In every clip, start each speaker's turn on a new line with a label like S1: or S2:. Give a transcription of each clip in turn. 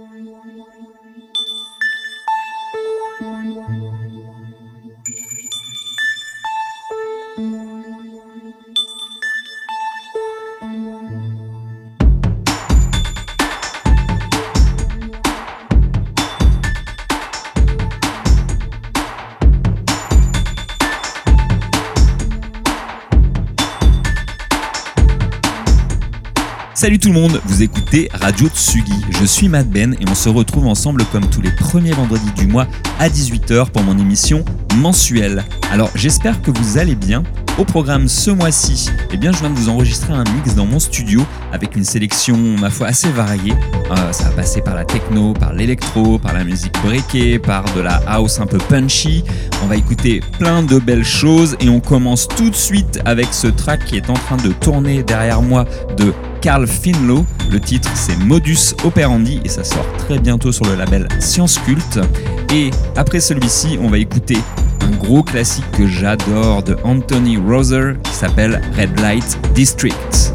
S1: Thank you. Salut tout le monde, vous écoutez Radio Tsugi. Je suis Matt Ben et on se retrouve ensemble comme tous les premiers vendredis du mois à 18h pour mon émission mensuelle. Alors j'espère que vous allez bien. Au programme ce mois-ci, eh bien, je viens de vous enregistrer un mix dans mon studio avec une sélection, ma foi, assez variée. Euh, ça va passer par la techno, par l'électro, par la musique breakée, par de la house un peu punchy. On va écouter plein de belles choses et on commence tout de suite avec ce track qui est en train de tourner derrière moi de Carl Finlow. Le titre c'est Modus Operandi et ça sort très bientôt sur le label Science Cult. Et après celui-ci, on va écouter un gros classique que j'adore de Anthony Roser qui s'appelle Red Light District.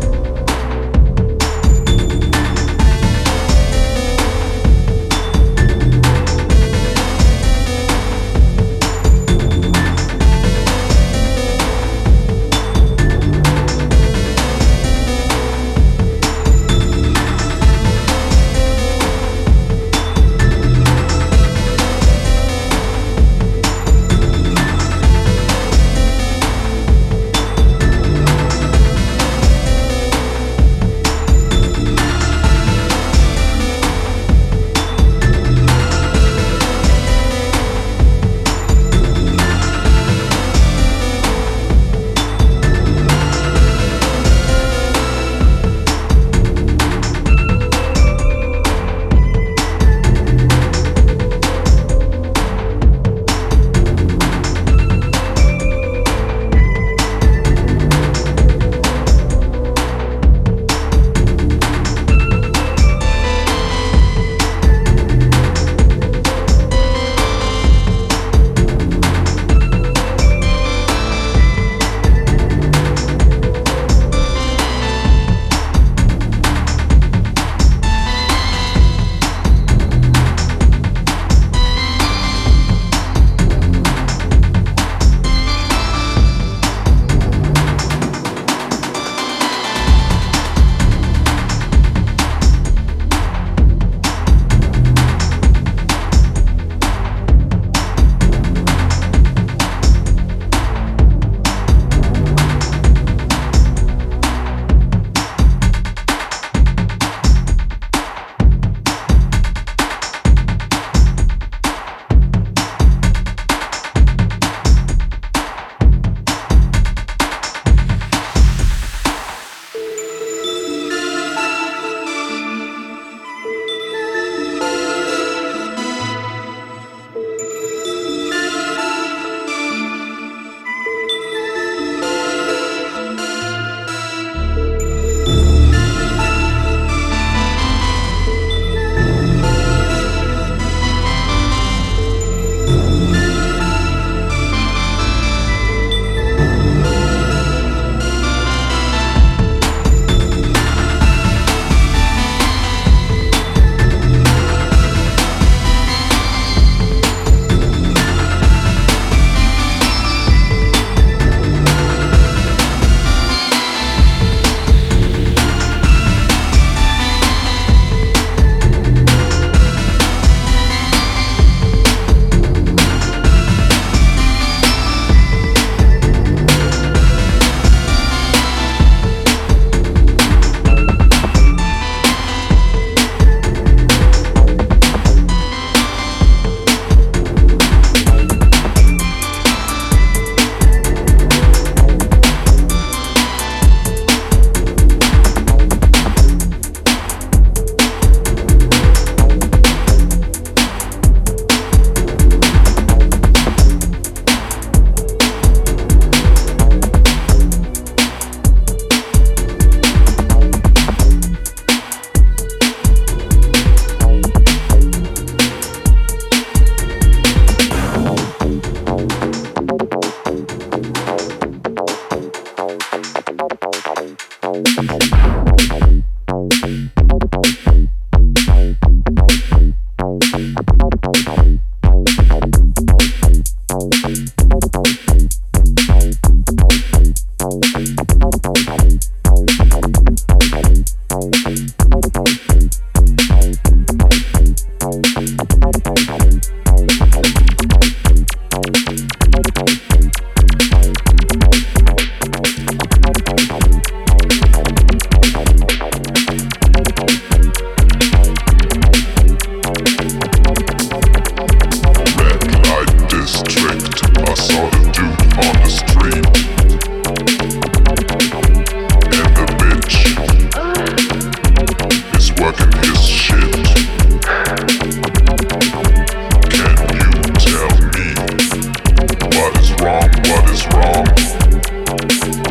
S2: what is wrong.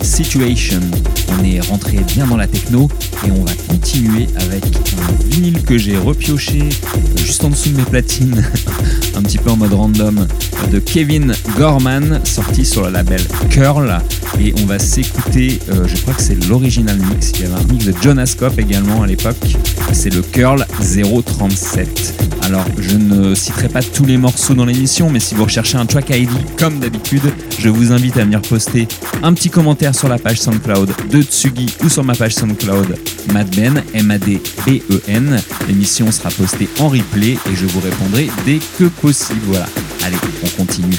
S1: Situation. On est rentré bien dans la techno et on va continuer avec un vinyle que j'ai repioché juste en dessous de mes platines, un petit peu en mode random, de Kevin Gorman, sorti sur le label Curl. Et on va s'écouter, euh, je crois que c'est l'original mix, il y avait un mix de John Ascop également à l'époque, c'est le Curl 037. Alors je ne citerai pas tous les morceaux dans l'émission, mais si vous recherchez un track ID comme d'habitude, je vous invite à venir poster un petit commentaire sur la page SoundCloud de Tsugi ou sur ma page SoundCloud Madben, M-A-D-B-E-N. L'émission sera postée en replay et je vous répondrai dès que possible. Voilà. Allez, on continue.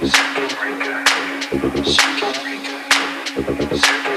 S1: C'est le petit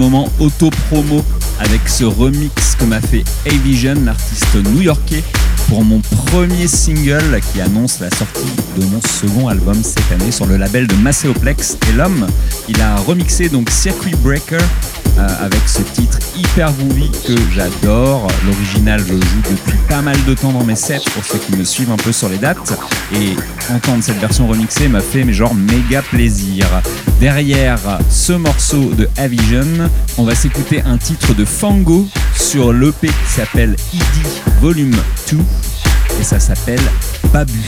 S1: moment auto-promo avec ce remix que m'a fait A-Vision, l'artiste new-yorkais, pour mon premier single qui annonce la sortie de mon second album cette année sur le label de Macéoplex. Et l'homme, il a remixé donc Circuit Breaker euh, avec ce titre hyper groovy que j'adore. L'original, je joue depuis pas mal de temps dans mes sets pour ceux qui me suivent un peu sur les dates. Et entendre cette version remixée m'a fait mais genre méga plaisir. Derrière ce morceau de Avision, on va s'écouter un titre de Fango sur l'EP qui s'appelle ID Volume 2 et ça s'appelle Babu.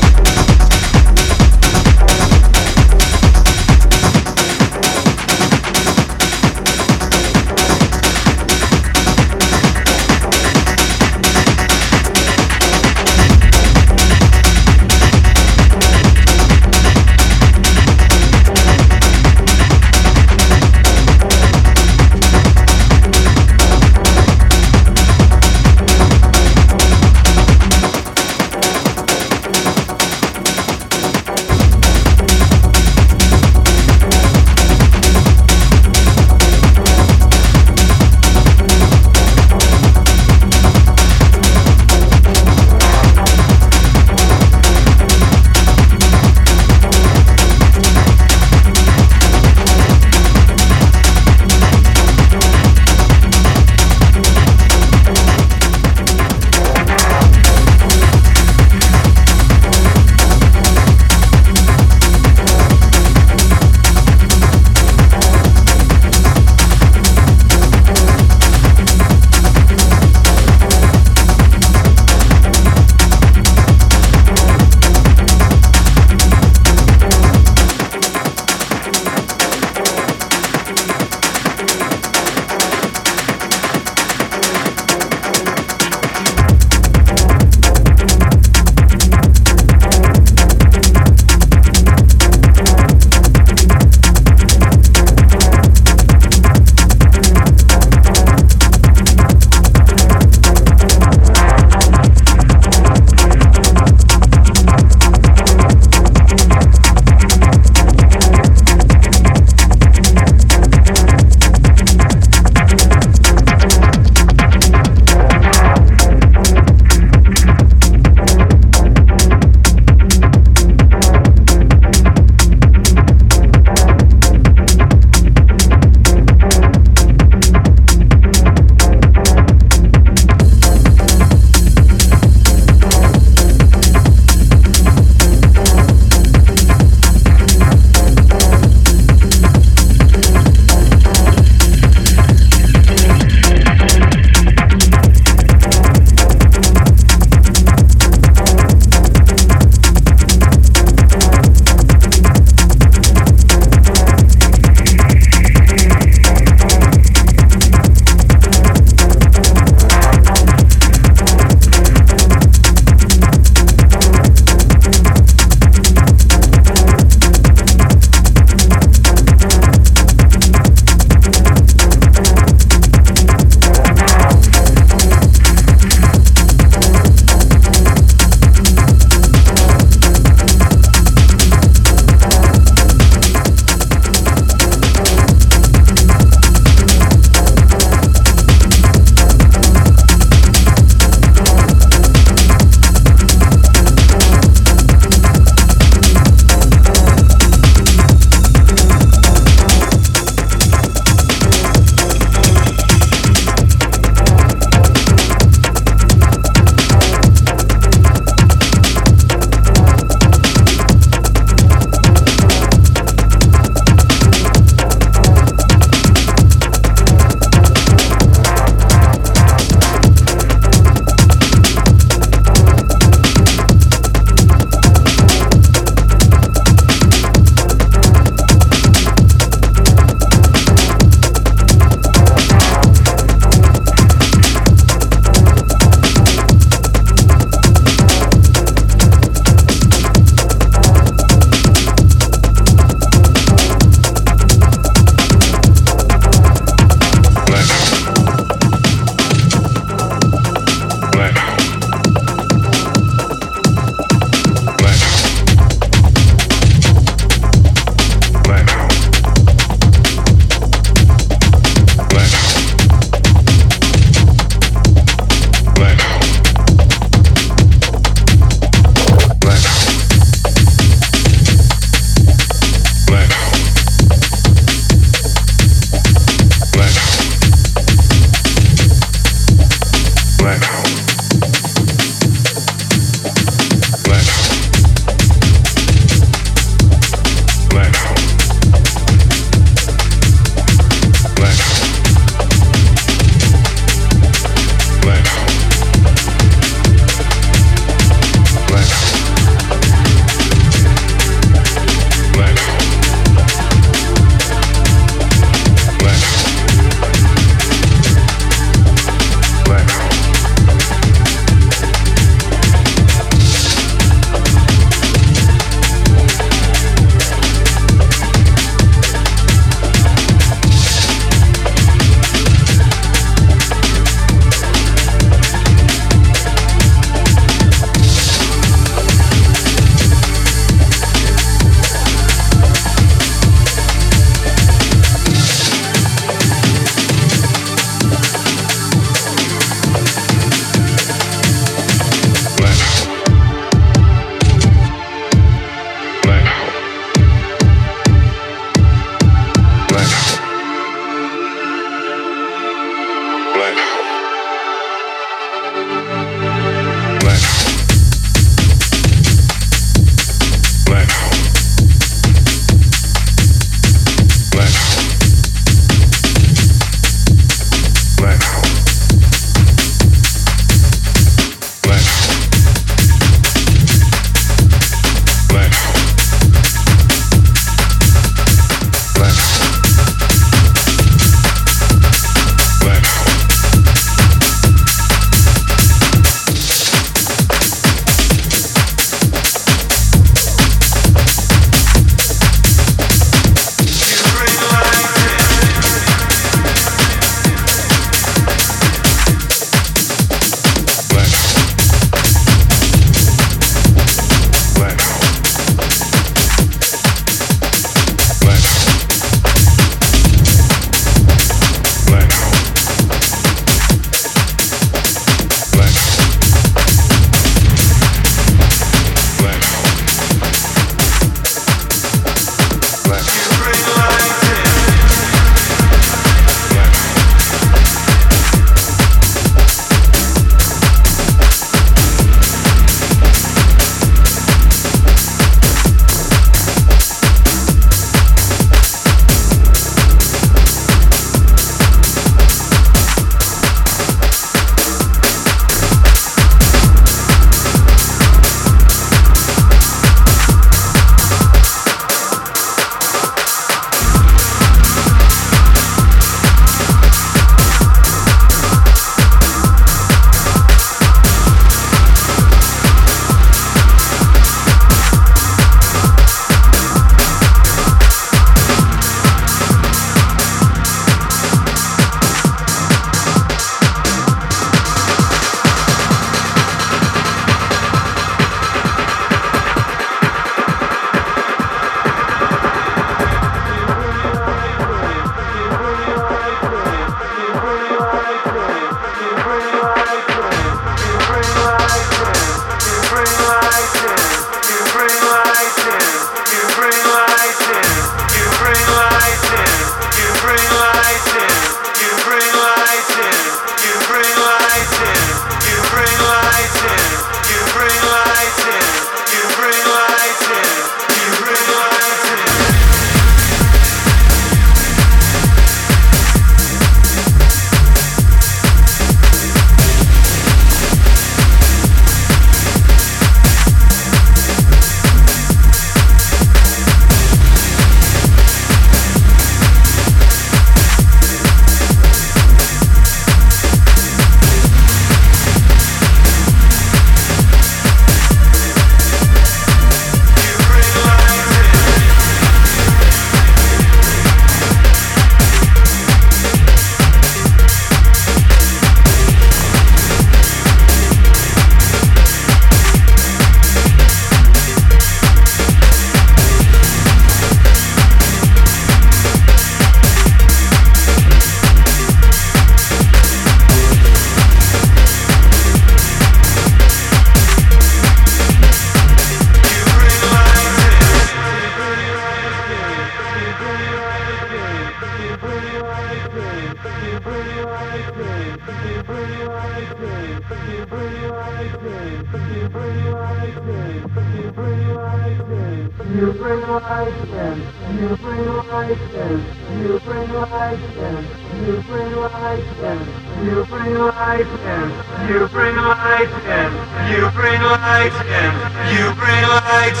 S3: life then, you bring life in. you bring life in. you bring life in. you bring life in. you bring life in. you bring life in. you bring life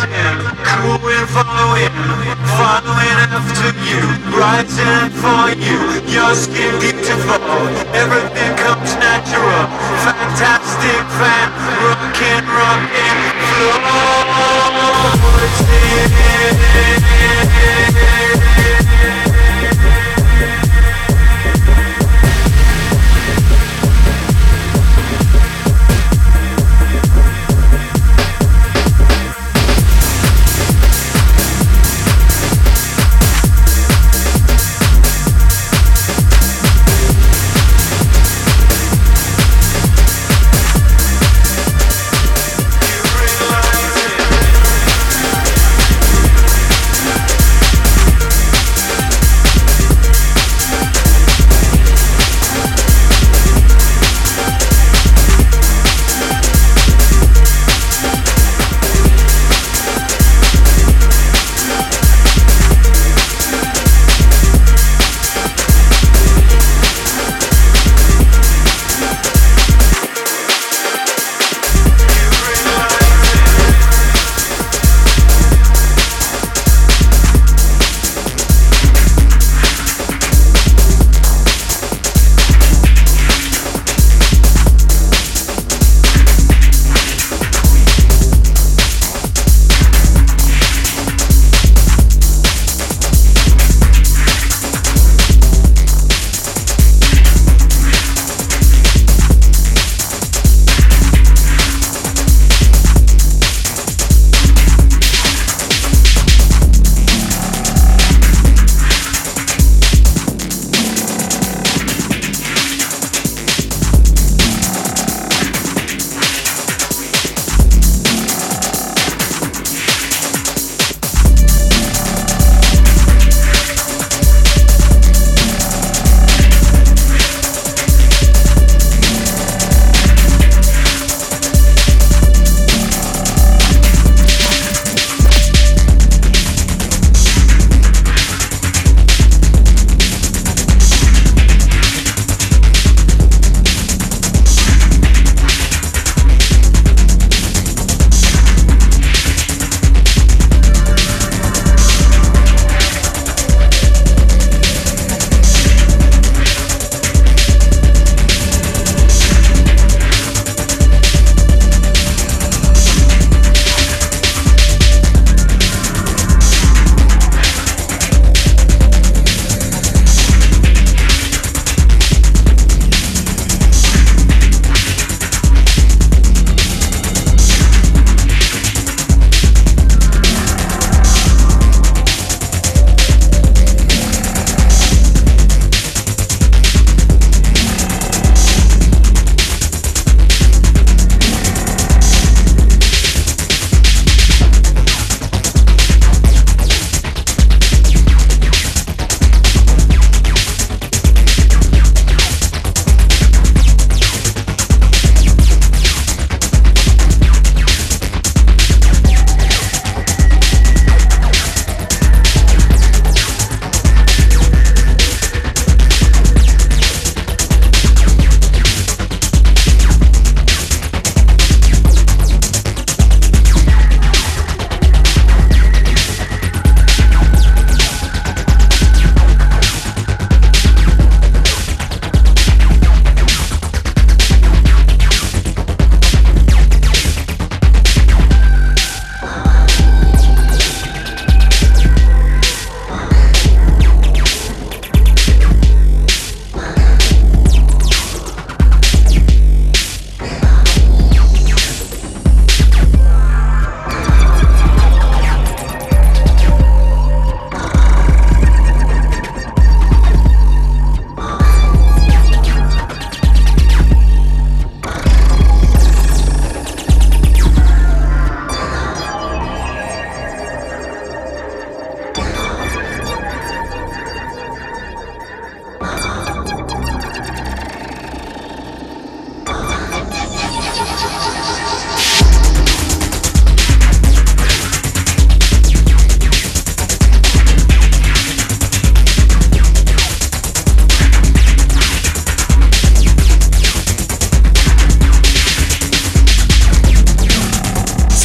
S3: Cool and following, following after you, rising for you, your skin beautiful, everything comes natural, fantastic fan, rockin', rockin' floor.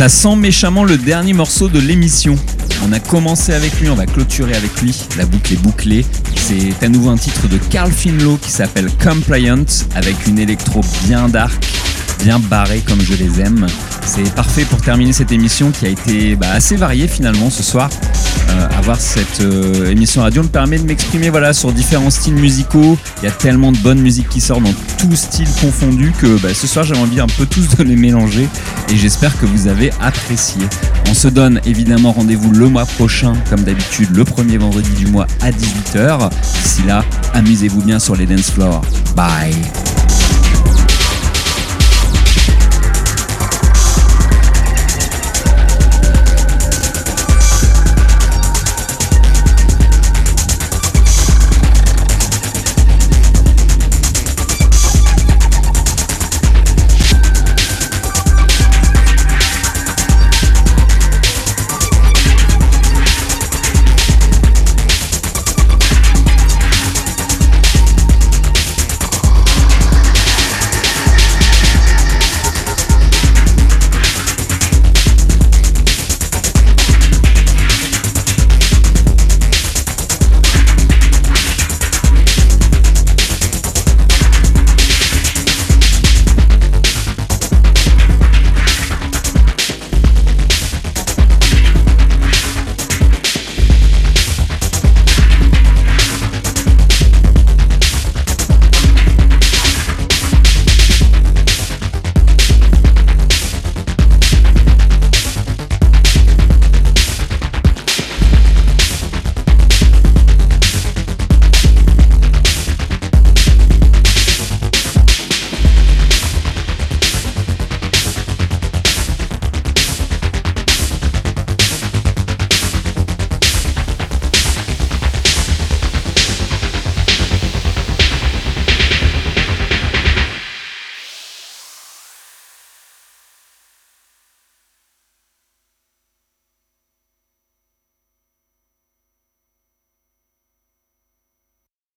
S1: Ça sent méchamment le dernier morceau de l'émission. On a commencé avec lui, on va clôturer avec lui. La boucle est bouclée. C'est à nouveau un titre de Carl Finlow qui s'appelle Compliant avec une électro bien dark, bien barrée comme je les aime. C'est parfait pour terminer cette émission qui a été bah, assez variée finalement ce soir. Euh, avoir cette euh, émission radio me permet de m'exprimer voilà, sur différents styles musicaux. Il y a tellement de bonne musique qui sort dans tous styles confondus que bah, ce soir j'ai envie un peu tous de les mélanger et j'espère que vous avez apprécié. On se donne évidemment rendez-vous le mois prochain, comme d'habitude, le premier vendredi du mois à 18h. D'ici là, amusez-vous bien sur les dance floors. Bye